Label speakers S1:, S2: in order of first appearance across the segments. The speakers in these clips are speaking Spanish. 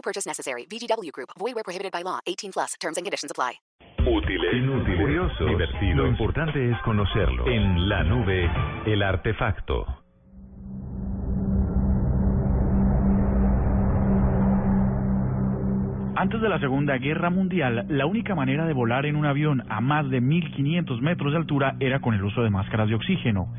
S1: No purchase necessary. VGW Group. Void where prohibited by law. 18 plus. Terms and conditions apply.
S2: Útiles,
S3: Inútiles,
S2: curiosos,
S3: divertidos.
S2: Lo importante es conocerlo. En la nube, el artefacto.
S4: Antes de la Segunda Guerra Mundial, la única manera de volar en un avión a más de 1500 metros de altura era con el uso de máscaras de oxígeno.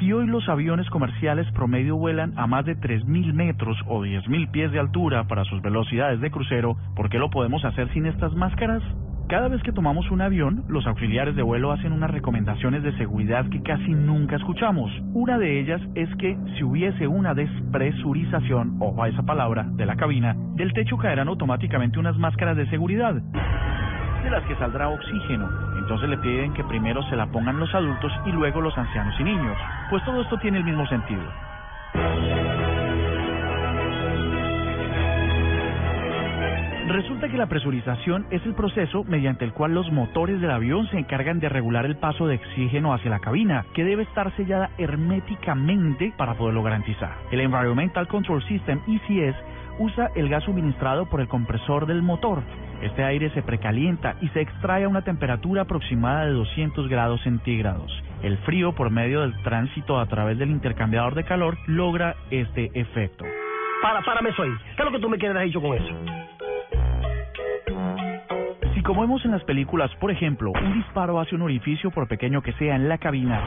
S4: Si hoy los aviones comerciales promedio vuelan a más de 3000 metros o 10000 pies de altura para sus velocidades de crucero, ¿por qué lo podemos hacer sin estas máscaras? Cada vez que tomamos un avión, los auxiliares de vuelo hacen unas recomendaciones de seguridad que casi nunca escuchamos. Una de ellas es que si hubiese una despresurización, ojo a esa palabra, de la cabina, del techo caerán automáticamente unas máscaras de seguridad, de las que saldrá oxígeno. Entonces le piden que primero se la pongan los adultos y luego los ancianos y niños. Pues todo esto tiene el mismo sentido. Resulta que la presurización es el proceso mediante el cual los motores del avión se encargan de regular el paso de oxígeno hacia la cabina, que debe estar sellada herméticamente para poderlo garantizar. El Environmental Control System, ECS, usa el gas suministrado por el compresor del motor. Este aire se precalienta y se extrae a una temperatura aproximada de 200 grados centígrados. El frío, por medio del tránsito a través del intercambiador de calor, logra este efecto.
S5: Para, párame soy. ¿Qué es lo que tú me quieres dicho con eso?
S4: Si como vemos en las películas, por ejemplo, un disparo hace un orificio por pequeño que sea en la cabina,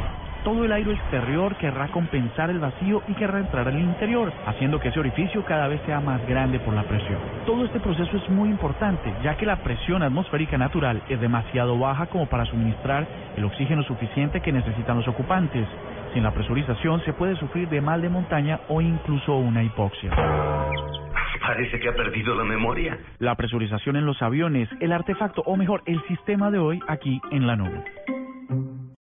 S4: todo el aire exterior querrá compensar el vacío y querrá entrar al interior, haciendo que ese orificio cada vez sea más grande por la presión. Todo este proceso es muy importante, ya que la presión atmosférica natural es demasiado baja como para suministrar el oxígeno suficiente que necesitan los ocupantes. Sin la presurización se puede sufrir de mal de montaña o incluso una hipoxia.
S6: Parece que ha perdido la memoria.
S4: La presurización en los aviones, el artefacto, o mejor, el sistema de hoy aquí en la nube.